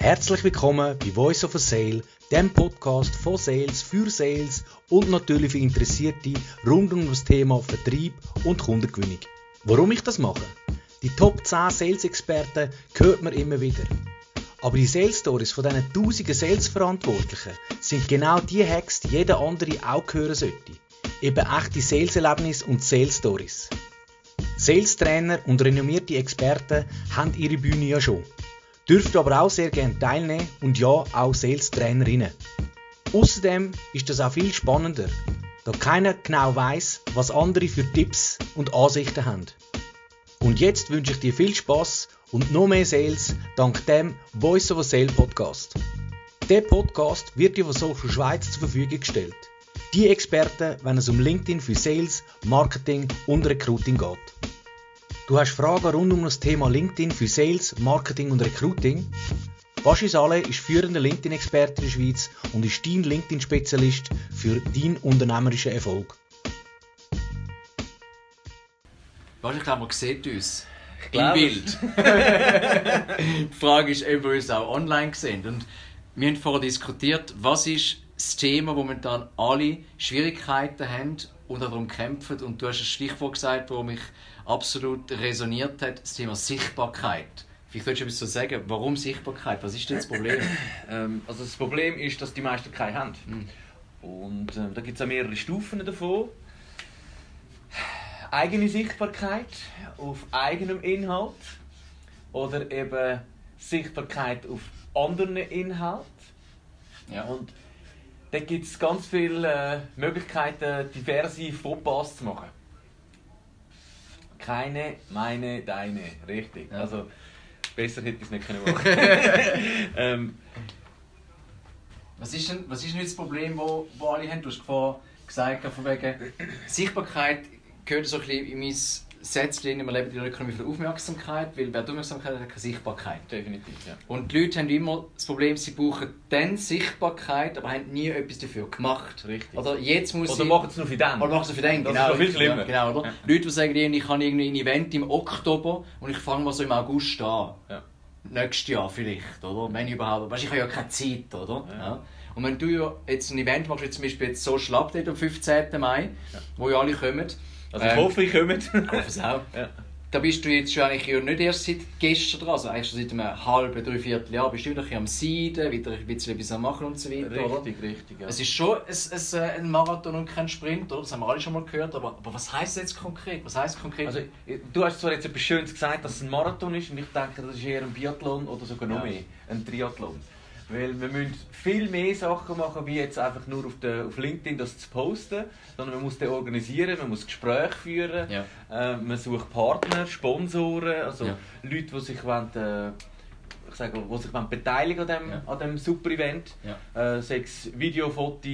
Herzlich willkommen bei Voice of a Sale, dem Podcast von Sales für Sales und natürlich für Interessierte rund um das Thema Vertrieb und Kundengewinnung. Warum ich das mache? Die Top 10 Sales-Experten hört man immer wieder. Aber die Sales Stories von diesen tausenden Sales-Verantwortlichen sind genau die Hacks, die jeder andere auch hören sollte. Eben echte Sales-Erlebnisse und Sales-Stories. Sales-Trainer und renommierte Experten haben ihre Bühne ja schon. Dürft aber auch sehr gerne teilnehmen und ja, auch Sales-Trainerinnen. Außerdem ist das auch viel spannender, da keiner genau weiß, was andere für Tipps und Ansichten haben. Und jetzt wünsche ich dir viel Spaß und noch mehr Sales dank dem Voice of a Sale Podcast. Der Podcast wird dir von Social Schweiz zur Verfügung gestellt. Die Experten, wenn es um LinkedIn für Sales, Marketing und Recruiting geht. Du hast Fragen rund um das Thema LinkedIn für Sales, Marketing und Recruiting? Baschi Saleh ist führender LinkedIn-Experte in der Schweiz und ist dein LinkedIn-Spezialist für deinen unternehmerischen Erfolg. Baschi, ich glaube, man sieht uns im glaube Bild. Die Frage ist, ob wir uns auch online sehen. Und wir haben vorher diskutiert, was ist das Thema, wo momentan alle Schwierigkeiten haben und darum kämpfen. Und du hast ein Stichwort gesagt, das mich absolut resoniert hat, das Thema Sichtbarkeit. Vielleicht solltest du etwas sagen. Warum Sichtbarkeit? Was ist denn das Problem? Ähm, also das Problem ist, dass die meisten keine haben. Mhm. Und ähm, da gibt es auch mehrere Stufen davon. Eigene Sichtbarkeit auf eigenem Inhalt oder eben Sichtbarkeit auf anderen Inhalt. Ja. Und da gibt es ganz viele äh, Möglichkeiten, diverse Fauxpas zu machen. Keine, meine, deine. Richtig. Ja. Also, besser hätte ich es nicht können machen ähm, Was ist denn, was ist denn jetzt das Problem, wo, wo alle haben? Du hast gesagt, von wegen Sichtbarkeit gehört so ein bisschen in mein Sätzchen, wir leben in einer Ökonomie von Aufmerksamkeit, weil wer Aufmerksamkeit hat, hat keine Sichtbarkeit. definitiv, ja. Und die Leute haben immer das Problem, sie brauchen dann Sichtbarkeit, aber haben nie etwas dafür gemacht. Richtig. Oder jetzt muss Oder ich... machen es nur für den. Oder machen sie für den, Das genau. ist noch viel schlimmer. Ja, genau, oder? Ja. Leute, die sagen, ich habe irgendwie ein Event im Oktober und ich fange mal so im August an. Ja. Nächstes Jahr vielleicht, oder? Wenn überhaupt. Weißt, ich habe ja keine Zeit, oder? Ja. Und wenn du ja jetzt ein Event machst, wie zum Beispiel jetzt Social Update am 15. Mai, wo ja alle kommen. Also ich ähm, hoffe, ich komme. ich hoffe es auch. ja. Da bist du jetzt schon eigentlich ja nicht erst seit gestern dran, also eigentlich schon seit einem halben, dreiviertel Jahr bist du wieder ein bisschen am Seiden, wieder ein bisschen etwas am machen und so weiter, oder? Richtig, richtig. Ja. Es ist schon ein, ein, ein Marathon und kein Sprint, oder? Das haben wir alle schon mal gehört, aber, aber was heisst das jetzt konkret? Was heisst konkret? Also, du hast zwar jetzt etwas Schönes gesagt, dass es ein Marathon ist, und ich denke, das ist eher ein Biathlon oder sogar noch Ja. mehr, ein Triathlon. Weil wir müssen viel mehr Sachen machen, wie jetzt einfach nur auf, der, auf LinkedIn das zu posten, sondern man muss den organisieren, man muss Gespräche führen, Ja. äh, man sucht Partner, Sponsoren, also Ja. Leute, die sich, wollen, äh, ich sage, die sich wollen beteiligen an dem, Ja. an dem super Event. Ja. Äh, sei es Video, Foto,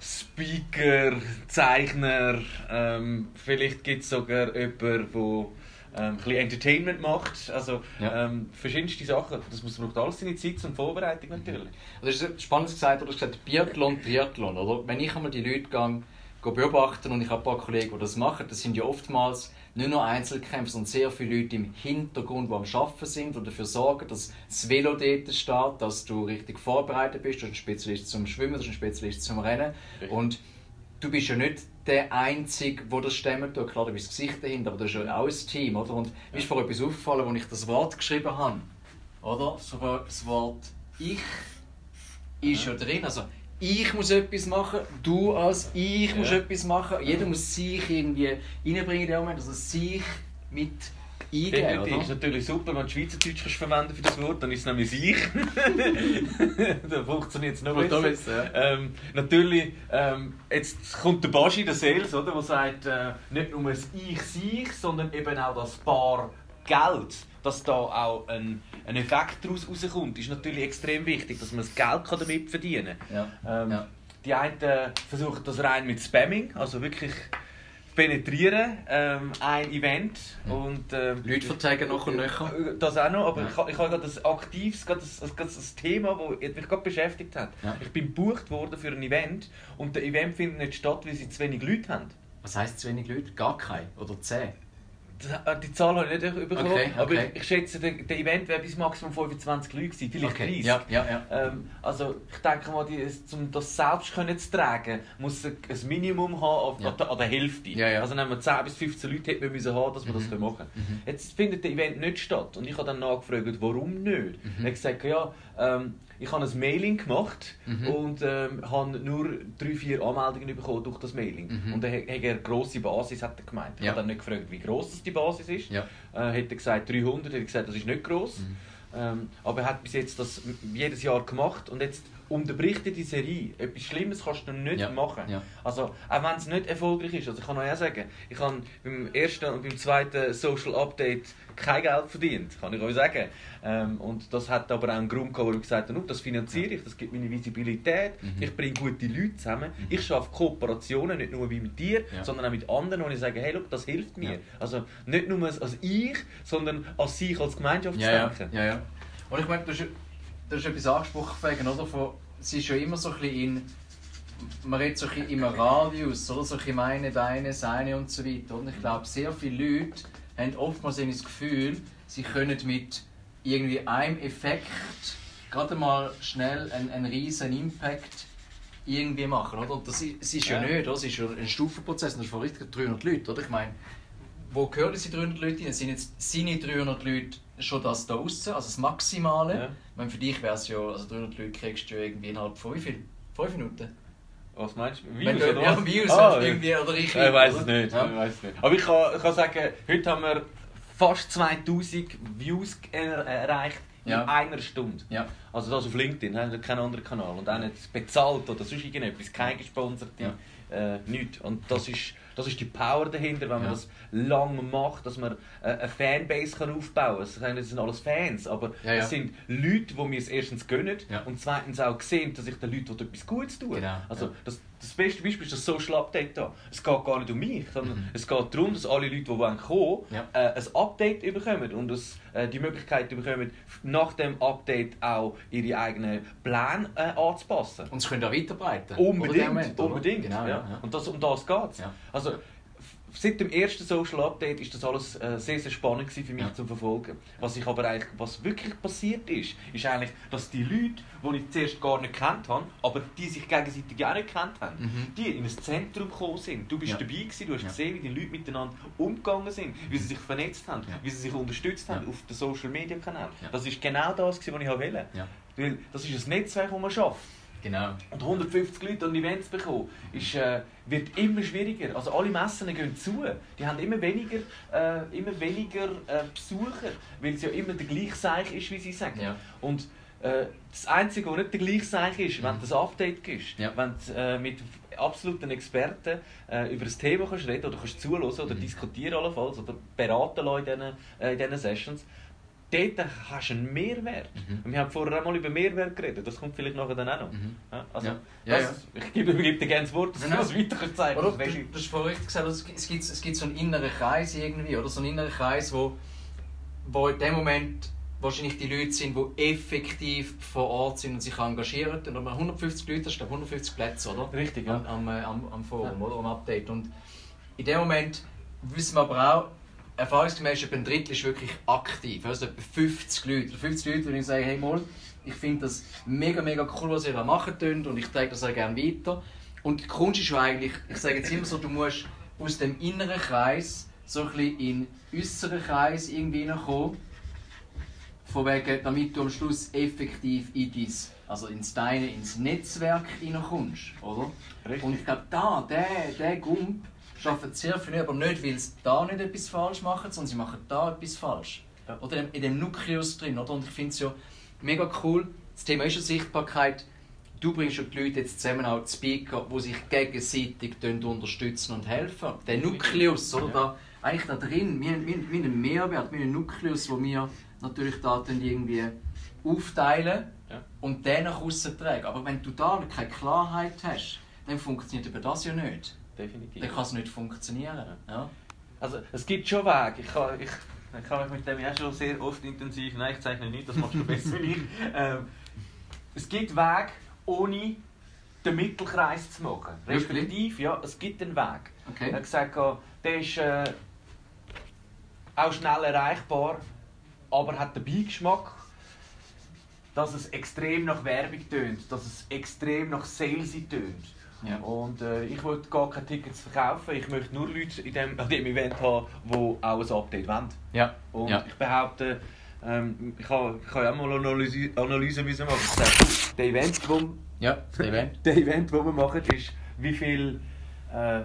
Speaker, Zeichner, ähm, vielleicht gibt es sogar jemanden, der ähm, ein bisschen Entertainment macht. Also Ja. ähm, verschiedenste Sachen. Das muss, braucht alles seine Zeit und Vorbereitung natürlich. Also das ist spannend gesagt? Du hast gesagt Biathlon, Triathlon, oder? Wenn ich einmal die Leute gehe, gehe beobachten und ich habe ein paar Kollegen, die das machen, das sind ja oftmals nicht nur Einzelkämpfer, sondern sehr viele Leute im Hintergrund, die am Arbeiten sind und dafür sorgen, dass das Velo dort steht, dass du richtig vorbereitet bist. Du bist ein Spezialist zum Schwimmen, du bist ein Spezialist zum Rennen. Richtig. Und du bist ja nicht der Einzige, der das stemmen tut. Klar, du bist das Gesicht dahinter, aber du hast ja auch ein Team, oder? Und mir ist vorher etwas aufgefallen, als ich das Wort geschrieben habe. Oder? So Das Wort «Ich» ist ja drin. Also, ich muss etwas machen, du als ich muss Ja. etwas machen. Jeder muss sich irgendwie reinbringen in dem Moment, also sich mit eingeben, Definitiv. ist oder? natürlich super, wenn du Schweizerdeutsch kannst verwenden für das Wort, dann ist es nämlich ich. dann funktioniert es noch besser. ihr, Ähm, natürlich, ähm, jetzt kommt der Baschi, der Sales, oder, der sagt, äh, nicht nur das Ich sich, sondern eben auch das Paar Geld, dass da auch ein, ein Effekt daraus rauskommt, ist natürlich extrem wichtig, dass man das Geld kann damit verdienen Ja. kann. Ähm, Ja. Die einen versuchen das rein mit Spamming, also wirklich penetrieren, ähm, ein Event und ähm, Leute verteilen noch und nöcher. das auch noch, aber Ja. ich, ich habe gerade ein aktives, gerade das, das, das Thema, das mich gerade beschäftigt hat. Ja. Ich bin gebucht worden für ein Event und der Event findet nicht statt, weil sie zu wenig Leute haben. Was heisst zu wenig Leute? Gar keine. Oder zehn. Äh, die Zahl habe ich nicht bekommen, Okay, aber okay. ich, ich schätze, der, der Event wäre bis Maximum 25 Leute gewesen, vielleicht Okay, 30. ja, ja, ja. Ähm, also ich denke mal, die, um das selbst können zu tragen, muss ein ein Minimum haben an, der, an der Hälfte. Also wenn wir 10 bis 15 Leute hätten wir müssen haben, dass wir das Mhm. können machen Mhm. können. Jetzt findet der Event nicht statt und ich habe dann nachgefragt, warum nicht. Mhm. Er hat gesagt, ja, ähm, ich habe ein Mailing gemacht Mhm. und ähm, habe nur drei, vier Anmeldungen bekommen durch das Mailing. Mhm. Und dann hat er eine grosse Basis, hat er gemeint. Ich Ja. habe dann nicht gefragt, wie gross die Basis ist. Ja. Äh, hat er gesagt 300, hat er gesagt, das ist nicht gross. Mhm. Ähm, aber er hat bis jetzt das jedes Jahr gemacht und jetzt unterbricht er die Serie. Etwas Schlimmes kannst du nicht Ja. machen. Ja. Also, auch wenn es nicht erfolgreich ist. Also ich kann euch auch sagen, ich habe beim ersten und beim zweiten Social Update kein Geld verdient, kann ich euch sagen. Ähm, und das hat aber auch einen Grund gehabt, warum ich gesagt habe, «Nu, das finanziere ich, das gibt meine Visibilität, Mhm. ich bringe gute Leute zusammen, ich schaffe Kooperationen, nicht nur wie mit dir, Ja. sondern auch mit anderen, wo ich sage, hey, look, das hilft mir. Ja. Also nicht nur als ich, sondern als sich als Gemeinschaft Ja, zu denken. ja, ja. Und ich meine, du hast, du hast etwas angesprochen, wegen, oder? Von, es ist ja immer so ein bisschen in. Man redet so ein bisschen im Radius, oder? So ein bisschen meine, deine, seine und so weiter. Und ich glaube, sehr viele Leute haben oftmals das Gefühl, sie können mit irgendwie einem Effekt gerade mal schnell einen, einen riesen Impact irgendwie machen, oder? Und das ist, es ist ja, Ja. nicht, oder? Es ist ja ein Stufenprozess, das ist vor 300 Leute, oder? Ich meine, wo gehören diese 300 Leute rein? Sind jetzt seine 300 Leute schon das da aussen, also das Maximale? Ja. Ich meine, für dich wäre es ja, also 300 Leute kriegst du irgendwie innerhalb von wie viel? 5 Minuten? Was meinst du? Views du, oder ja, was? Views Ah, irgendwie, oder ich Ich weiß es nicht. Ja. Ich es nicht. Aber ich kann, ich kann sagen, heute haben wir fast 2000 Views er erreicht in Ja. einer Stunde. Ja. Also das auf LinkedIn, haben wir keinen anderen Kanal. Und auch nicht bezahlt oder sonst irgendetwas, kein gesponserte, Ja. äh, nichts. Und das ist, das ist die Power dahinter, wenn man Ja. das lange macht, dass man äh, eine Fanbase kann aufbauen kann. Es sind- es sind alles Fans, aber Ja, ja. es sind Leute, die mir es erstens gönnen und zweitens auch sehen, dass ich den Leuten etwas Gutes tue. Genau, Also ja. das, das beste Beispiel ist das Social Update da. Es geht gar nicht um mich, sondern Mhm. es geht darum, dass alle Leute, die wollen kommen Ja. äh, ein Update bekommen und dass, äh, die Möglichkeit bekommen, nach dem Update auch ihre eigenen Pläne äh, anzupassen. Und sie können auch weiterbreiten. Unbedingt, Moment, unbedingt. Genau, ja. ja. Und das, um das geht es. Also, seit dem ersten Social Update ist das alles äh, sehr, sehr spannend für mich Ja. zu verfolgen. Was ich aber eigentlich, was wirklich passiert ist, ist eigentlich, dass die Leute, die ich zuerst gar nicht kennt habe, aber die sich gegenseitig auch nicht kennt haben, Mhm. die in ein Zentrum gekommen sind. Du bist Ja. dabei gewesen, du hast Ja. gesehen, wie die Leute miteinander umgegangen sind, wie sie sich vernetzt haben, wie sie sich unterstützt haben auf den Social Media Kanälen. Das ist genau das, was ich wollte. Weil das ist ein Netzwerk, das man schafft. Genau. Und 150 Leute an Events bekommen, ist, äh, wird immer schwieriger. Also alle Messen gehen zu. Die haben immer weniger, äh, immer weniger äh, Besucher, weil es ja immer der gleiche Seich ist, wie sie sagen. Ja. Und äh, das Einzige, was nicht der gleiche Seich ist, wenn Mhm. du ein Update gibst, Ja. wenn du äh, mit absoluten Experten äh, über das Thema kannst reden oder kannst zuhören oder Mhm. diskutieren allenfalls oder beraten lassen in diesen, in diesen Sessions, dort hast du einen Mehrwert. Mhm. Wir haben vorher auch mal über Mehrwert geredet, das kommt vielleicht nachher dann auch noch. Mhm. Ja, also, Ja. Ja, das, Ich gebe, ich gebe dir gerne das Wort, dass du Genau. das weiter zeigen Oder? kannst. Du, du hast vorhin richtig gesagt, es gibt, es gibt so einen inneren Kreis irgendwie, oder? So einen inneren Kreis, wo, wo in dem Moment wahrscheinlich die Leute sind, die effektiv vor Ort sind und sich engagieren. Und wenn man 150 Leute, das glaube ich 150 Plätze, oder? du? Richtig, ja. Am, am, am Forum, Ja. oder? Am Update. Und in dem Moment wissen wir aber auch, erfahrungsgemäß etwa ein Drittel ist wirklich aktiv. Also etwa 50 Leute. Oder 50 Leute, die ich sage, hey mal, ich finde das mega, mega cool, was ihr da macht und ich trage das auch gerne weiter. Und die Kunst ist ja eigentlich, ich sage jetzt immer so, du musst aus dem inneren Kreis so ein bisschen in den äußeren Kreis irgendwie hineinkommen. Von wegen, damit du am Schluss effektiv in dein, also ins deine, ins Netzwerk hineinkommst, oder? Richtig. Und ich glaube, da, der, der Gump schafft sehr viel, aber nicht, weil sie da nicht etwas falsch machen, sondern sie machen da etwas falsch. Ja. Oder in dem Nukleus drin, oder? Und ich finde es ja mega cool. Das Thema ist ja Sichtbarkeit. Du bringst ja die Leute jetzt zusammen auch die Speaker, die sich gegenseitig unterstützen und helfen. Der Nukleus, oder? Ja. Da, eigentlich da drin, wir, wir, wir einen Mehrwert, wir haben einen Nukleus, wo wir natürlich da dann irgendwie aufteilen Ja. und den nach außen tragen. Aber wenn du da keine Klarheit hast, dann funktioniert über das ja nicht. Definitiv. Dann kann es nicht funktionieren. Ja. Also, es gibt schon Wege. Ich kann, ich, ich kann mich mit dem ja schon sehr oft intensiv. Nein, ich zeichne nicht, das machst du besser wie ich. Ähm, es gibt Wege, ohne den Mittelkreis zu machen. Wirklich? Respektive, ja, es gibt einen Weg. Okay. Er hat gesagt, der ist. Äh, auch schnell erreichbar, aber hat den Beigeschmack, dass es extrem nach Werbung tönt, dass es extrem nach Salesy tönt. Ja. Und äh, ich wollte gar keine Tickets verkaufen, ich möchte nur Leute in dem, an diesem Event haben, die auch ein Update wollen. Ja. Und Ja. ich behaupte, ähm, ich habe ich habe ja auch mal eine Analyse, Analyse müssen machen. Sage, du, der Event, wo, Ja, das Event. der Event, wo wir machen, ist, wie viel, äh,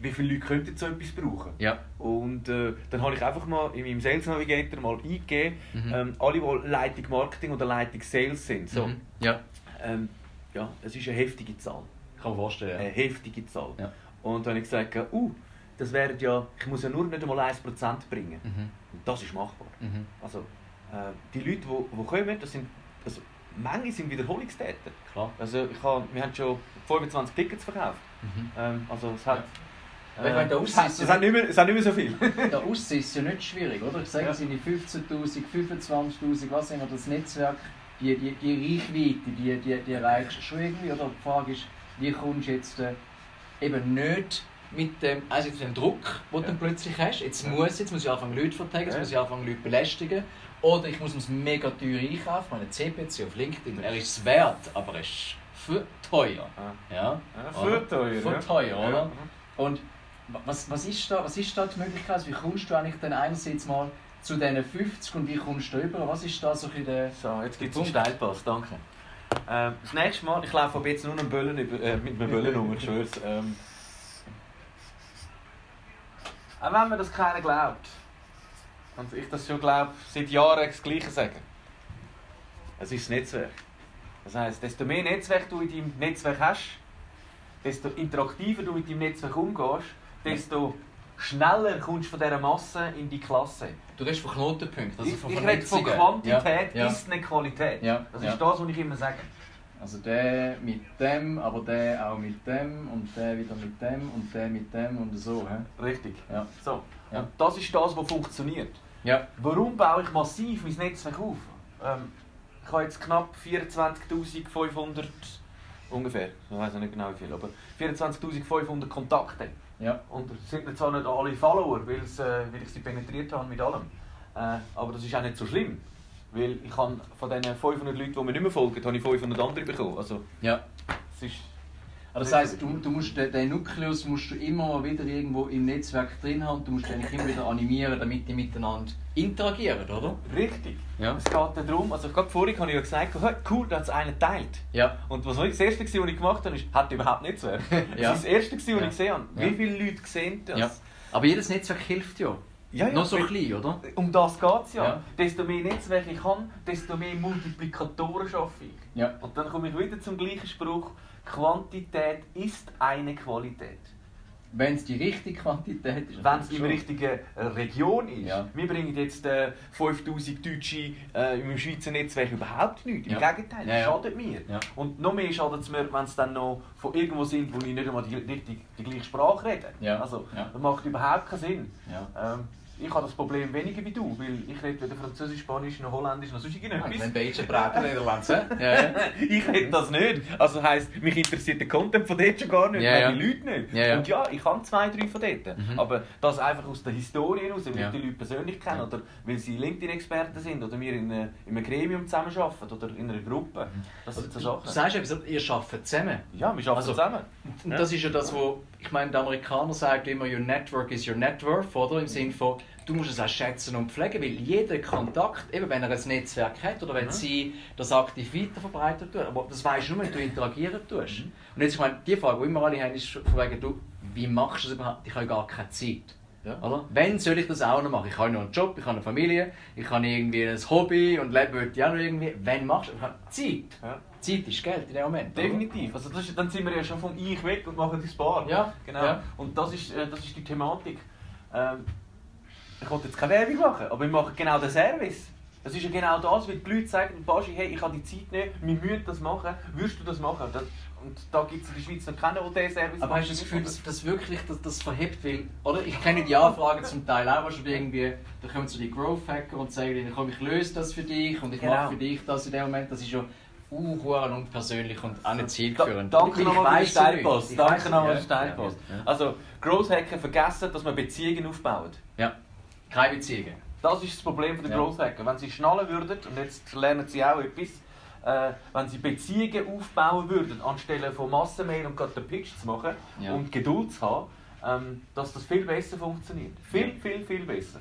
wie viele Leute könnten so etwas brauchen. Ja. Und äh, dann habe ich einfach mal in meinem Sales Navigator mal eingegeben, Mhm. ähm, alle, die Leitung Marketing oder Leitung Sales sind. So, Mhm. Ja. ähm, ja, es ist eine heftige Zahl. Kann man vorstellen. Eine heftige Zahl. Ja. Und dann habe ich gesagt, uh, das wären ja, ich muss ja nur nicht einmal 1% bringen. Mhm. Und das ist machbar. Mhm. Also, äh, die Leute, die, die kommen, das sind, also, manche sind Wiederholungstäter. Klar. Also, ich habe, wir haben schon 25 Tickets verkauft. Mhm. Ähm, also, es hat... Ich meine, der es, hat, Aussicht- es, hat nicht mehr, es hat nicht mehr so viel. Der Aussehen ist ja nicht schwierig, oder? Ich sage, Ja. es sind die 15'000, 25'000, was immer das Netzwerk, die, die, die Reichweite, die, die, die erreichst du schon irgendwie, oder? Die Frage ist, wie kommst du jetzt äh, eben nicht mit dem, also mit dem Druck, den du Ja. dann plötzlich hast, jetzt Ja. muss, jetzt muss ich anfangen Leute verteilen, jetzt Ja. muss ich anfangen Leute belästigen, oder ich muss es mega teuer einkaufen, meine CPC auf LinkedIn, er ist es wert, aber er ist für teuer. Ja? für teuer. Für teuer, oder? Und wa- was, was, ist da, was ist da die Möglichkeit? Wie kommst du eigentlich dann einerseits mal zu diesen 50 und wie kommst du rüber? Was ist da so ein bisschen der... So, jetzt gibt es einen. Steilpass, danke. Ähm, das nächste Mal, ich laufe ab jetzt nur einen Böllen über, äh, mit einem Böllen um, ich schwör's. Ähm, auch wenn mir das keiner glaubt, und ich das schon glaube, seit Jahren das Gleiche sagen. Es ist das Netzwerk. Das heisst, desto mehr Netzwerk du in deinem Netzwerk hast, desto interaktiver du mit deinem Netzwerk umgehst, desto schneller kommst du von dieser Masse in die Klasse. Du redest von Knotenpunkten, also ich von ich rede von. Quantität Ja, ja. ist eine Qualität. Ja, Das ist das, was ich immer sage. Also der mit dem, aber der auch mit dem und der wieder mit dem und der mit dem und so. He? Richtig. Ja. So. Ja. Und das ist das, was funktioniert. Ja. Warum baue ich massiv mein Netzwerk auf? Ähm, ich habe jetzt knapp 24.500 ungefähr, ich weiß nicht genau wie viel, aber 24.500 Kontakte. Ja. Und es sind zwar nicht alle Follower, weil, äh, weil ich sie penetriert habe mit allem. Äh, aber das ist auch nicht so schlimm. Weil ich habe von diesen 500 Leuten, die mir nicht mehr folgen, habe ich 500 andere bekommen. Also, ja. es ist Aber das heisst, du, du musst den, den Nukleus musst du immer wieder irgendwo im Netzwerk drin haben. Du musst den immer wieder animieren, damit die miteinander interagieren, oder? richtig. Ja. Es geht darum, also gerade vorhin habe ich ja gesagt, hey, cool, da hat es einen teilt. Ja. Und was das Erste, was ich gemacht habe, ist, hat überhaupt nicht so. Ja. Das ist das Erste, was Ja. ich gesehen habe. Ja. Wie viele Leute sehen das? ja. Aber jedes Netzwerk hilft ja. Ja, ja, Noch so klein, oder? Um das geht es ja. Ja. Desto mehr Netzwerke ich habe, desto mehr Multiplikatoren schaffe ich. Ja. Und dann komme ich wieder zum gleichen Spruch, Quantität ist eine Qualität. Wenn es die richtige Quantität ist. Wenn es in der richtigen äh, Region ist. Ja. Wir bringen jetzt äh, 5000 Deutsche äh, im Schweizer Netzwerk überhaupt nicht. Im Ja. Gegenteil, Ja, das ja. schadet mir. Und noch mehr schadet es mir, wenn es dann noch von irgendwo sind, wo ich nicht einmal die, richtig, die gleiche Sprache rede. Ja. Also, das macht überhaupt keinen Sinn. Ja. Ähm, ich habe das Problem weniger wie du, weil ich rede weder Französisch, Spanisch noch Holländisch noch sonst irgendetwas. beide Braten Niederlands, hä? Ja, ja. ich rede das nicht. Also heisst, mich interessiert der Content von dort schon gar nicht, weil ja. die Leute nicht. Ja, ja. Und ja, ich habe zwei, drei von dort. Mhm. Aber das einfach aus der Historie heraus, weil ich die Leute persönlich kenne oder weil sie LinkedIn-Experten sind oder wir in, einer- in einem Gremium zusammenarbeiten oder in einer Gruppe. Das sind so Du Sachen. sagst etwas, ihr arbeitet zusammen. Ja, wir arbeiten Also- zusammen. Und das ist ja das, wo ich meine, der Amerikaner sagt immer, your network is your net worth, oder? Im Sinne von, du musst es auch schätzen und pflegen, weil jeder Kontakt, eben wenn er ein Netzwerk hat oder wenn Mhm. sie das aktiv weiterverbreitet tut, aber das weißt du nur, wenn du interagieren tust. Mhm. Und jetzt, ich meine, die Frage, die immer alle haben, ist von wegen, du, wie machst du das überhaupt? Ich habe gar keine Zeit. Ja. Oder? Wenn soll ich das auch noch machen? Ich habe noch einen Job, ich habe eine Familie, ich habe irgendwie ein Hobby und leben will ich auch noch irgendwie. Wenn machst du? Ich habe Zeit. Ja. Zeit ist Geld in dem Moment. oder? Definitiv. Also das ist, dann sind wir ja schon vom Ich weg und machen das Bar. Ja, Genau. ja. Und das ist, äh, das ist die Thematik. Ähm, ich wollte jetzt keine Werbung machen, aber wir machen genau den Service. Es ist ja genau das, wenn die Leute sagen, Baschi, hey, ich habe die Zeit nicht, wir müssen das machen, würdest du das machen? Das, und da gibt es in der Schweiz noch keinen, der diesen Service Aber hast du das Gefühl, dass das wirklich das, das verhebt? Weil, oder? Ich kenne die Anfragen zum Teil auch, wo irgendwie, da kommen so die Growth Hacker und sagen, komm, ich löse das für dich und ich Genau. mache für dich das in dem Moment. Das ist ja uh, hure unpersönlich und auch nicht Da, zielführend. danke Ich nochmal für den. Ich Danke nochmal für den ja. Also, Growth Hacker vergessen, dass man Beziehungen aufbaut. Ja. Keine Beziehungen. Das ist das Problem der Ja. Growth Hacker. Wenn sie schnallen würden, und jetzt lernen sie auch etwas, äh, wenn sie Beziehungen aufbauen würden, anstelle von Massenmail und gerade den Pitch zu machen Ja. und Geduld zu haben, ähm, dass das viel besser funktioniert. Viel, Ja. viel, viel besser.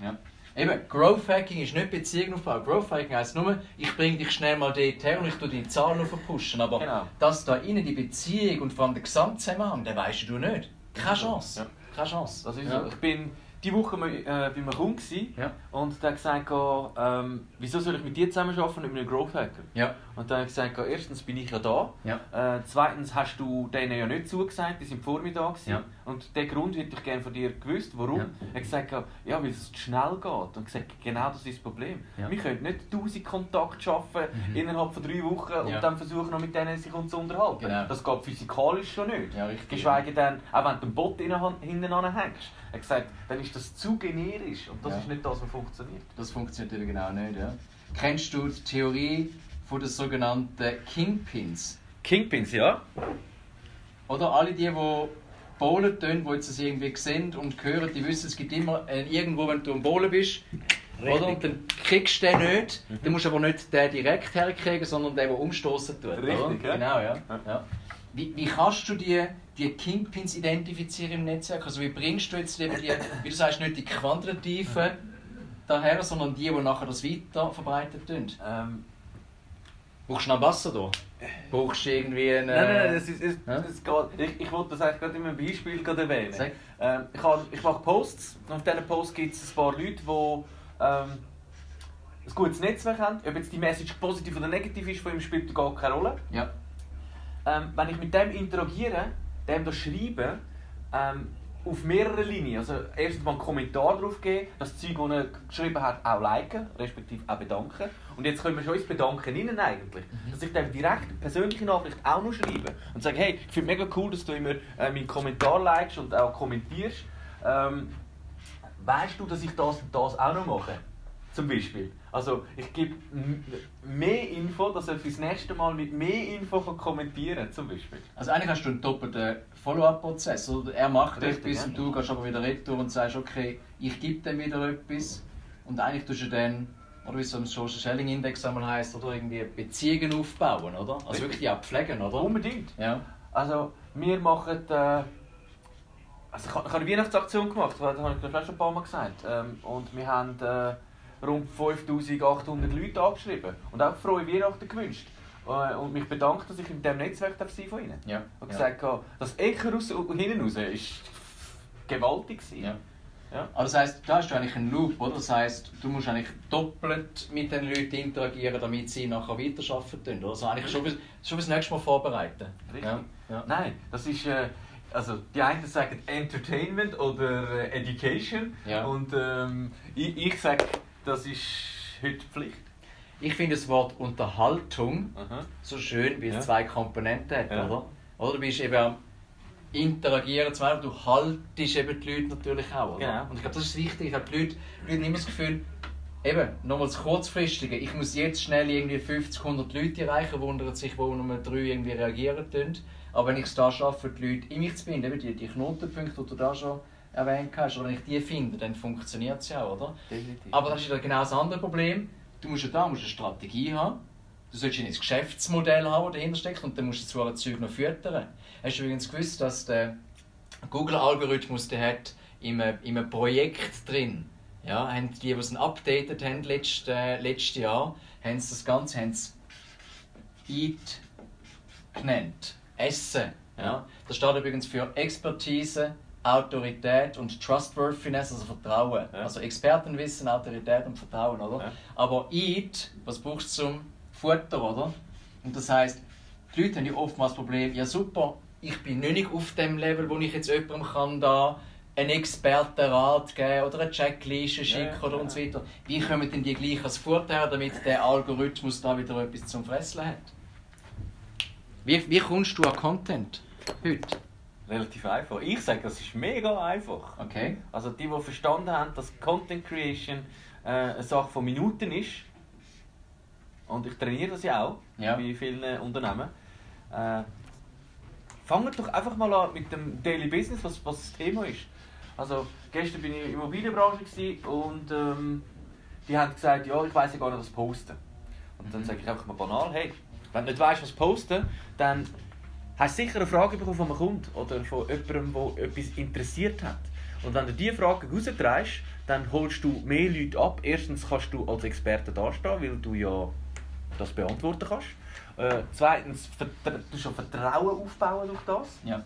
Ja. Eben, Growth Hacking ist nicht Beziehung aufbauen. Growth Hacking heisst nur, ich bringe dich schnell mal dort her und ich tue die Zahlen pushen. Aber Genau. dass da innen die Beziehung und vor allem der Gesamtzusammenhang, den weisst du nicht. Keine Chance. Ja. Keine Chance. Das ist so. Ich bin die Woche äh, bei einem Kunden Ja. und der hat gesagt, ähm, wieso soll ich mit dir zusammenarbeiten und mit einem Growth Hacker? Ja. Und dann habe ich gesagt, erstens bin ich ja da. Ja. Äh, zweitens hast du denen ja nicht zugesagt, die sind vor mir da gewesen. Ja. Und den Grund hätte ich gerne von dir gewusst. Warum? Ja. Er hat gesagt, ja, weil es zu schnell geht. Und gesagt, genau das ist das Problem. Ja. Wir können nicht 1000 Kontakte schaffen Mhm. innerhalb von drei Wochen und Ja. dann versuchen, noch mit denen sich zu unterhalten. Genau. Das geht physikalisch schon nicht. Ja, richtig. Geschweige denn, auch wenn du einen Bot hinten anhängst. Er hat gesagt, dann ist das zu generisch und das ist nicht das, was funktioniert. Das funktioniert eben genau nicht. Ja. Kennst du die Theorie von den sogenannten Kingpins? Kingpins, ja? Oder alle die, die bowlen tun, die jetzt das irgendwie sehen und hören, die wissen, es gibt immer äh, irgendwo, wenn du am Bowlen bist, oder? Und dann kriegst du den nicht. Dann musst du aber nicht den direkt herkriegen, sondern den, der umstoßen tut. Richtig, oder? ja. Genau, ja. Ja. ja. Wie, wie kannst du die, die Kingpins identifizieren im Netzwerk? Also wie bringst du jetzt eben die, wie du sagst, nicht die quantitativen daher, sondern die, die nachher das weiter verbreitet tun? Ähm, Brauchst du einen Ambassador? Brauchst du irgendwie einen... Nein, nein, nein, das ist, es, Ja? es geht. Ich, ich wollte das eigentlich gerade in einem Beispiel gerade erwähnen. Sag. Ähm, ich, habe, ich mache Posts und auf diesen Posts gibt es ein paar Leute, die ähm, ein gutes Netzwerk haben. Ob jetzt die Message positiv oder negativ ist, von ihm spielt gar keine Rolle. Ja. Ähm, wenn ich mit dem interagiere, dem das schreibe, ähm, auf mehreren Linien, also erstens mal einen Kommentar drauf geben, das Zeug, das er geschrieben hat, auch liken, respektive auch bedanken. Und jetzt können wir schon ins Bedanken rein eigentlich. Dass ich dem direkt eine persönliche Nachricht auch noch schreibe und sage, hey, ich finde mega cool, dass du immer äh, meinen Kommentar likest und auch kommentierst. Ähm, weißt du, dass ich das und das auch noch mache? Zum Beispiel. Also ich gebe mehr Info, dass er fürs nächste Mal mit mehr Info kommentieren kann, zum Beispiel. Also eigentlich hast du einen doppelten Follow-up-Prozess. oder? Er macht Richtig, etwas ja. und du gehst aber wieder retour und sagst, okay, ich gebe dem wieder etwas. Und eigentlich tust du dann, oder wie es so im Social Selling Index einmal heisst, oder irgendwie Beziehungen aufbauen, oder? Also Richtig. wirklich auch pflegen, oder? Unbedingt. Ja. Also wir machen... Äh, also ich habe ich habe eine Weihnachtsaktion gemacht, das habe ich glaube ich schon ein paar Mal gesagt. Ähm, und wir haben äh, rund 5800 Leute angeschrieben und auch frohe Weihnachten gewünscht. Äh, und mich bedankt, dass ich in diesem Netzwerk darf sein von ihnen. Ja. Und ja. gesagt, habe, das Echo raus, hinten raus ist gewaltig. gewesen. Ja. Ja. Aber das heisst, da hast du eigentlich einen Loop, oder? Das heisst, du musst eigentlich doppelt mit den Leuten interagieren, damit sie nachher weiterarbeiten können. Oder? Also eigentlich schon fürs, schon fürs nächste Mal vorbereiten. Richtig. Ja. Ja. Nein, das ist. Äh, also die einen sagen Entertainment oder äh, Education. Ja. Und ähm, ich, ich sage, das ist heute Pflicht. Ich finde das Wort Unterhaltung Aha. so schön, weil es Ja. zwei Komponenten hat, Ja. oder? Oder du bist eben am Interagieren, zum Beispiel, du haltest eben die Leute natürlich auch, oder? Genau. Und ich glaube, das ist wichtig. Ich habe die Leute, die Leute immer das Gefühl, eben, nochmals kurzfristige, ich muss jetzt schnell irgendwie 50, 100 Leute erreichen, wundern sich, wo nur drei irgendwie reagieren tun. Aber wenn ich es da schaffe, die Leute in mich zu binden, eben die, die Knotenpunkte, die du da schon erwähnt hast, oder wenn ich die finde, dann funktioniert es ja, oder? Definitiv. Aber das ist wieder genau das andere Problem. Du musst ja da musst eine Strategie haben. Du solltest ein Geschäftsmodell haben, das dahinter steckt, und dann musst du zwar ein Zeug noch füttern. Hast du übrigens gewusst, dass der Google-Algorithmus, in einem, in einem Projekt drin, ja, haben die, die es updated haben letztes, äh, letztes Jahr, haben sie das Ganze haben sie Eat genannt. Essen. Ja. Das steht übrigens für Expertise, Autorität und Trustworthiness, also Vertrauen. Ja. Also Expertenwissen, Autorität und Vertrauen, oder? Ja. Aber Eat, was brauchst du zum Futter, oder? Und das heisst, die Leute haben ja oftmals das Problem, ja super, ich bin nicht auf dem Level, wo ich jetzt jemandem kann da einen Expertenrat geben oder eine Checkliste schicken Ja, oder und so weiter. Wie kommen denn die gleich als Vorteil, damit der Algorithmus da wieder etwas zum Fressen hat? Wie, wie kommst du an Content heute? Relativ einfach. Ich sage, das ist mega einfach. Okay. Also die, die verstanden haben, dass Content Creation äh, eine Sache von Minuten ist, und ich trainiere das ja auch Ja. bei vielen Unternehmen, äh, fangt doch einfach mal an mit dem Daily Business, was, was das Thema ist. Also gestern bin ich in der Immobilienbranche und ähm, die haben gesagt, ja, ich weiß ja gar nicht, was posten. Und dann sage ich einfach mal banal, hey, wenn du nicht weißt, was posten, dann hast du sicher eine Frage bekommen von einem Kunden oder von jemandem, der etwas interessiert hat. Und wenn du diese Frage rausdrehst, dann holst du mehr Leute ab. Erstens kannst du als Experte dastehen, weil du ja das beantworten kannst. Äh, zweitens, du schon Vertrauen aufbauen durch das. Ja.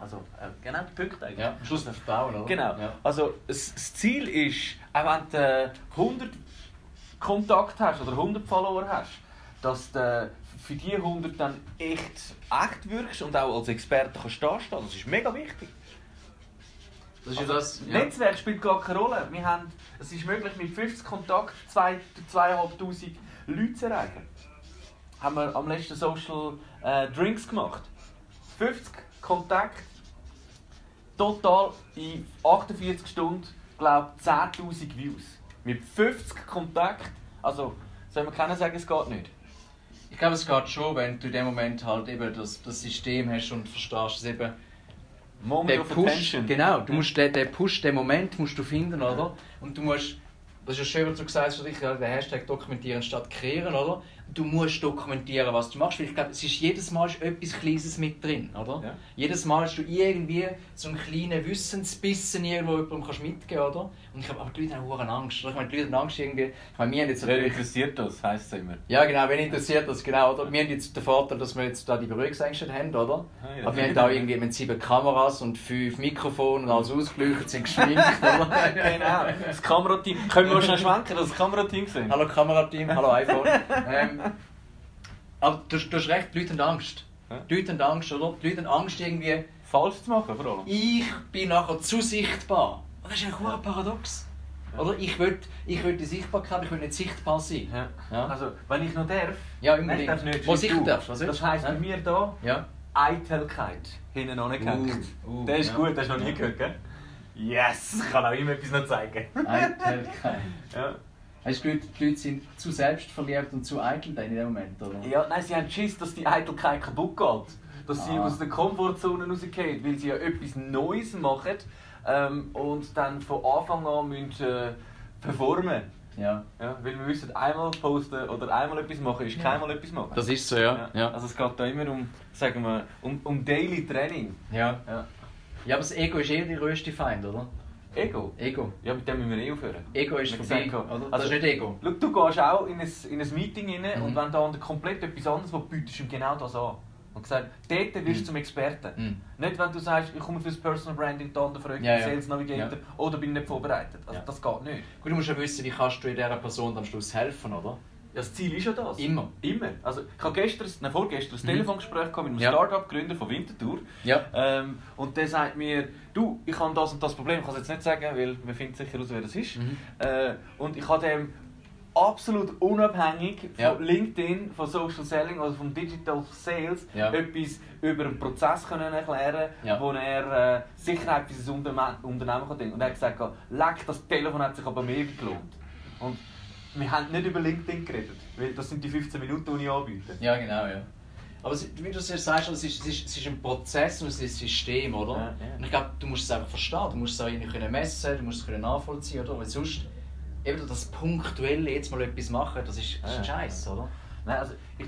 Also, äh, genau, die Punkte eigentlich. Ja, am Schluss ein Vertrauen, oder? Genau. Ja. Also das, Ziel ist, auch wenn du äh, 100 Kontakt hast oder 100 Follower hast, dass du für die 100 dann echt, echt wirkst und auch als Experte kannst dastehen. Das ist mega wichtig. Das ist Also, das. Ja. Netzwerk spielt gar keine Rolle. Wir haben, es ist möglich, mit 50 Kontakt 2'500 Leute zu erreichen. Haben wir am letzten Social äh, Drinks gemacht. 50 Kontakte, total in 48 Stunden, glaube ich, 10'000 Views. Mit 50 Kontakten, also soll man keiner sagen, es geht nicht. Ich glaube, es geht schon, wenn du in dem Moment halt eben das, das System hast und verstehst, dass eben Moment der Push, attention. genau, du musst den, den Push, den Moment musst du finden, oder? Und du musst, das ist ja schön, was du gesagt hast, für dich, ja, der Hashtag dokumentieren statt kreieren, oder? Du musst dokumentieren, was du machst, weil ich glaube, es ist jedes Mal etwas Kleines mit drin, oder? Ja. Jedes Mal hast du irgendwie so einen kleinen Wissensbissen irgendwo jemandem kannst mitgeben, oder? Und ich glaube, aber die Leute haben hohe Angst, oder? Ich meine, die Leute haben Angst irgendwie, ich meine, wir haben jetzt Wer natürlich... interessiert das, heisst es immer. Ja, genau, wen interessiert das, genau, oder? Wir haben jetzt den Vorteil, dass wir jetzt da die Berührungsängste haben, oder? Ah, ja. Aber wir haben da irgendwie mit sieben Kameras und fünf Mikrofone und alles ausgeleuchtet, sind geschminkt, oder? genau. Das Kamerateam. Können wir schnell schwenken, dass das Kamerateam sind? hallo Kamerateam, hallo iPhone. ähm, aber du, du hast recht, die Leute haben Angst. Ja. Die Leute haben Angst, oder? Die Leute haben Angst irgendwie, Falsch zu machen, vor allem. ich bin nachher zu sichtbar. Und das ist ein hoher Paradox. Oder? Ich will, ich will die Sichtbarkeit, ich will nicht sichtbar sein. Ja. Ja. Also, wenn ich noch darf, Ja, unbedingt. ich darf nicht. Was ich du. darf, was Das heisst Ja. bei mir hier Ja. Eitelkeit hinten angehängt. Uh, uh, der ist ja. gut, das hast du noch nie gehört, gell? Yes, ich kann auch immer etwas noch zeigen. Eitelkeit. Ja. Hast du die Leute sind zu selbstverliebt und zu eitel dann in dem Moment, oder? ja, nein, sie haben Schiss, dass die Eitelkeit kaputt geht. Dass sie Ah. aus der Komfortzone rausgehen, weil sie ja etwas Neues machen ähm, und dann von Anfang an müssen, äh, performen Ja. ja, Weil wir wissen, einmal posten oder einmal etwas machen ist keinmal etwas machen. Das ist so, ja. Ja. Also es geht da immer um, sagen wir, um, um Daily Training. ja. Ja. Ja, aber das Ego ist eh der grösste Feind, oder? Ego. Ego. Ja, mit dem müssen wir eh aufhören. Ego ist Wie vorbei, gesagt, oder? Das also- ist nicht Ego. Schau, du gehst auch in ein, in ein Meeting rein Mhm. und wenn da komplett etwas anderes will, bietest du ihm genau das an. Und gesagt, dort wirst du Mhm. zum Experten. Mhm. Nicht, wenn du sagst, ich komme fürs Personal Branding, der andere fragt Ja, ja. Sales Navigator oder bin nicht vorbereitet. Also Ja. das geht nicht. Gut, du musst ja wissen, wie kannst du dieser Person am Schluss helfen, oder? Ja, das Ziel ist ja das. Immer. Immer. Also, ich habe gestern, nein, vorgestern ein Mhm. Telefongespräch mit einem Ja. Start-up-Gründer von Winterthur. Ja. Ähm, und der sagt mir, du, ich habe das und das Problem, ich kann es jetzt nicht sagen, weil wir finden sicher raus, wer das ist. Mhm. Äh, und ich habe dem absolut unabhängig von Ja. LinkedIn, von Social Selling oder von Digital Sales Ja. etwas über einen Prozess können erklären Ja. wo er äh, Sicherheit für sein Unternehmen kann denken. Und er hat gesagt, leck, das Telefon hat sich aber mehr gelohnt. Und wir haben nicht über LinkedIn geredet, weil das sind die 15 Minuten, die ich anbiete. Ja, genau, ja. Aber wie du es sagst, es ist, es, ist, es ist ein Prozess und es ist ein System, oder? Ja, ja. Und ich glaube, du musst es einfach verstehen, du musst es auch irgendwie können messen, du musst es können nachvollziehen, oder? Weil sonst, eben das Punktuelle jetzt mal etwas machen, das ist, das ist ein. Scheiß, oder? Nein, also ich,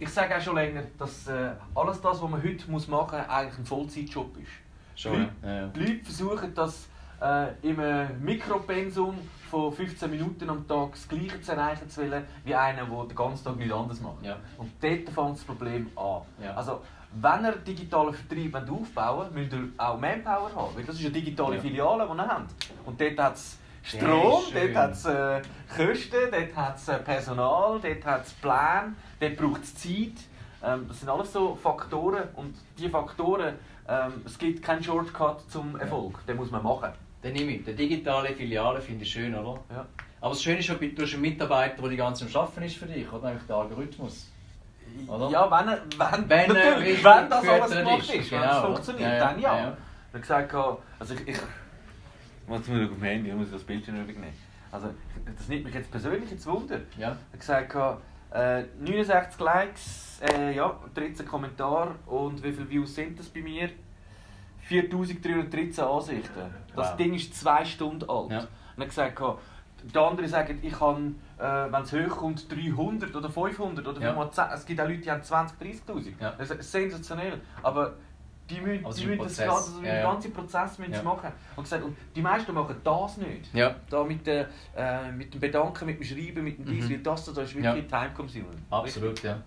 ich sage auch schon länger, dass äh, alles das, was man heute muss machen muss, eigentlich ein Vollzeitjob ist. Schon, die, ja. Ja, ja. die Leute versuchen das äh, im äh, Mikropensum von 15 Minuten am Tag das Gleiche zu erreichen zu wollen, wie einer, der den ganzen Tag nichts anderes macht. Ja. Und dort fängt das Problem an. Ja. Also, wenn ihr digitalen Vertrieb aufbauen wollt, müsst ihr auch Manpower haben. Weil das ist eine digitale Ja. Filiale, die ihr habt. Und dort hat es Strom, dort hat es äh, Kosten, dort hat es äh, Personal, dort hat es Pläne, dort braucht es Zeit. Ähm, das sind alles so Faktoren. Und diese Faktoren, ähm, es gibt keinen Shortcut zum Erfolg. Den muss man machen. Dann nehme ich. Die digitale Filiale finde ich schön, oder? Ja. Aber das Schöne ist, ja, du hast einen Mitarbeiter, der die ganze Zeit am Arbeiten ist für dich, oder? Eigentlich der Algorithmus. Oder? Ja, wenn, er, wenn, Wenn natürlich, wenn das alles gemacht ist. wenn Genau, es oder? funktioniert, Ja, dann ja. ja, ja. Ich habe gesagt, also ich, ich Warte mal auf dem Handy, ich muss das Bildschirm übernehmen. Also, das nimmt mich jetzt persönlich jetzt Wunder. Ja. Ich habe gesagt, äh, 69 Likes, äh, ja, 13 Kommentare und wie viele Views sind das bei mir? 4313 Ansichten. Das Wow. Ding ist zwei Stunden alt. Ja. Und er hat gesagt, die anderen sagen, ich habe, äh, wenn es hochkommt, 300 oder 500 oder Ja. 510. Es gibt auch Leute, die haben 20, 30'000. Ja. Das ist sensationell. Aber die müssen, ist die ein müssen das Prozess. ganze, also Ja, den ja. ganzen Prozess müssen Ja. machen. Und, gesagt, und die meisten machen das nicht. Ja, Da mit, der, äh, mit dem Bedanken, mit dem Schreiben, mit dem dies, Mhm. das, da ist Ja. wirklich time consuming. absolut, ja.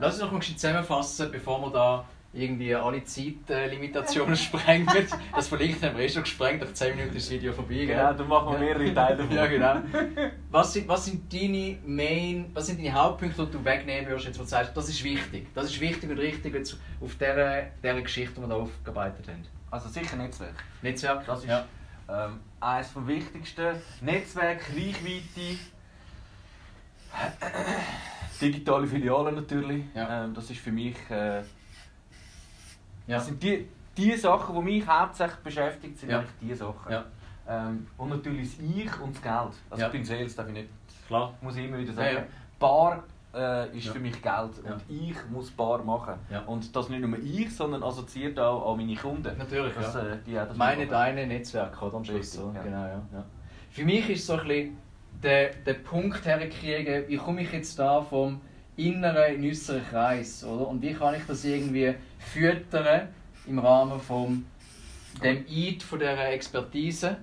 Lass uns noch mal zusammenfassen, bevor wir da irgendwie alle Zeitlimitationen sprengen. Das verlinkt haben wir eh schon gesprengt, nach 10 Minuten ist das Video vorbei. gell? Genau, dann machen wir Ja. mehrere Teile davon. Ja, genau. Was sind, was sind deine Main, was sind deine Hauptpunkte, die du wegnehmen würdest, jetzt, wo du sagst, das ist wichtig. Das ist wichtig und richtig jetzt auf dieser, dieser Geschichte, die wir da aufgearbeitet haben. Also sicher Netzwerk. Netzwerk, Das ist ja. ähm, eines vom Wichtigsten. Netzwerk, Reichweite, digitale Filialen natürlich. Ja. Ähm, das ist für mich. Äh, ja. Das sind die, die Sachen, die mich hauptsächlich beschäftigen, sind Ja. eigentlich die Sachen. Ja. Ähm, und natürlich das Ich und das Geld. Also ich bin Sales, darf ich nicht, Klar. muss ich immer wieder sagen. Bar äh, ist für mich Geld und ich muss Bar machen. Und das nicht nur ich, sondern assoziiert auch an meine Kunden. Natürlich, Dass, ja. äh, die auch das Meine, deine Netzwerke, oder? Am Schluss. Genau, ja. ja. Für mich ist so ein bisschen der, der Punkt herkriegen, wie komme ich jetzt da vom inneren in den äußeren Kreis, oder? Und wie kann ich das irgendwie füttern im Rahmen vom dem Eid von dieser Expertise.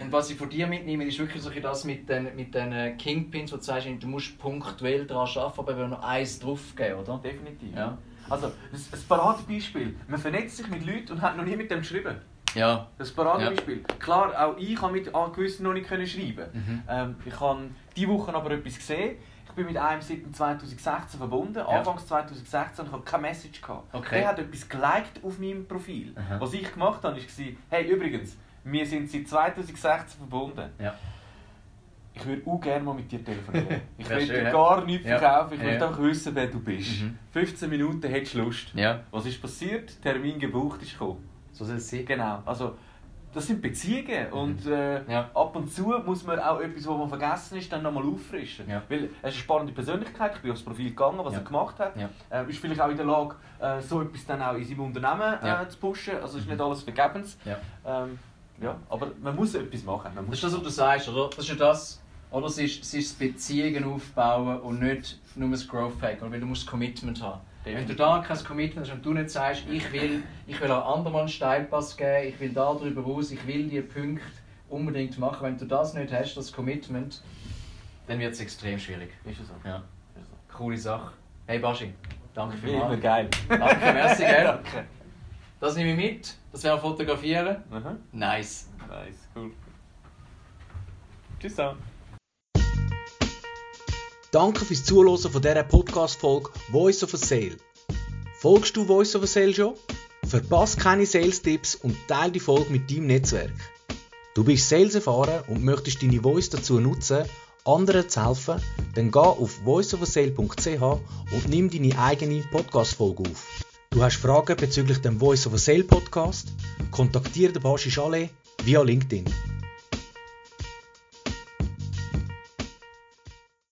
Und was ich von dir mitnehme, ist wirklich so das mit den, mit den Kingpins, wo du sagst, du musst punktuell daran arbeiten, aber wir noch eins draufgeben, oder? Definitiv. Ja. Also, ein, ein Paradebeispiel. Man vernetzt sich mit Leuten und hat noch nie mit dem geschrieben. Ja. Das ist ein Paradebeispiel. Klar, auch ich habe mit gewissen noch nicht können schreiben. Mhm. Ähm, ich habe diese Woche aber etwas gesehen. Ich bin mit einem seit dem 2016 verbunden. Anfangs 2016 und ich keine Message gehabt. Okay. Der hat etwas geliked auf meinem Profil. Aha. Was ich gemacht habe, war, hey, übrigens, wir sind seit 2016 verbunden. Ja. Ich würde auch gerne mal mit dir telefonieren. Ich will dir ja. gar nichts Ja. verkaufen. Ich Ja, möchte ja. einfach wissen, wer du bist. Mhm. 15 Minuten hättest du Lust. Ja. Was ist passiert? Termin gebucht ist gekommen. So soll es sein. Genau. Also, das sind Beziehungen. Und äh, Mhm. Ja. ab und zu muss man auch etwas, was man vergessen ist, dann nochmal auffrischen. Ja. Weil er ist eine spannende Persönlichkeit. Ich bin aufs Profil gegangen, was Ja. er gemacht hat. Ja. Äh, ist vielleicht auch in der Lage, äh, so etwas dann auch in seinem Unternehmen äh, zu pushen. Also, es ist nicht alles vergebens. Ja. Ähm, ja, aber man muss etwas machen. Das ist das, was du sagst, oder? Das ist das, oder? Es ist, es ist Beziehungen aufbauen und nicht nur das Growth Hack, weil du musst Commitment haben. Wenn du da kein Commitment hast und du nicht sagst, ich will, ich will mal einen Steilpass geben, ich will da drüber raus, ich will die Punkte unbedingt machen, wenn du das nicht hast, das Commitment, dann wird es extrem schwierig. Ist es so. Ja, Ist so. coole Sache. Hey Baschi, danke Wie immer geil. Danke, merci, gell? Danke. Das nehme ich mit, das werden wir fotografieren. Aha. Nice. Nice, cool. Tschüss zusammen. Danke fürs Zuhören von dieser Podcast-Folge Voice of a Sale. Folgst du Voice of a Sale schon? Verpass keine Sales-Tipps und teile die Folge mit deinem Netzwerk. Du bist Sales erfahren und möchtest deine Voice dazu nutzen, anderen zu helfen, dann geh auf voiceofasale.ch und nimm deine eigene Podcast-Folge auf. Du hast Fragen bezüglich dem Voice of a Sale Podcast? Kontaktiere den Baschi Chalet via LinkedIn.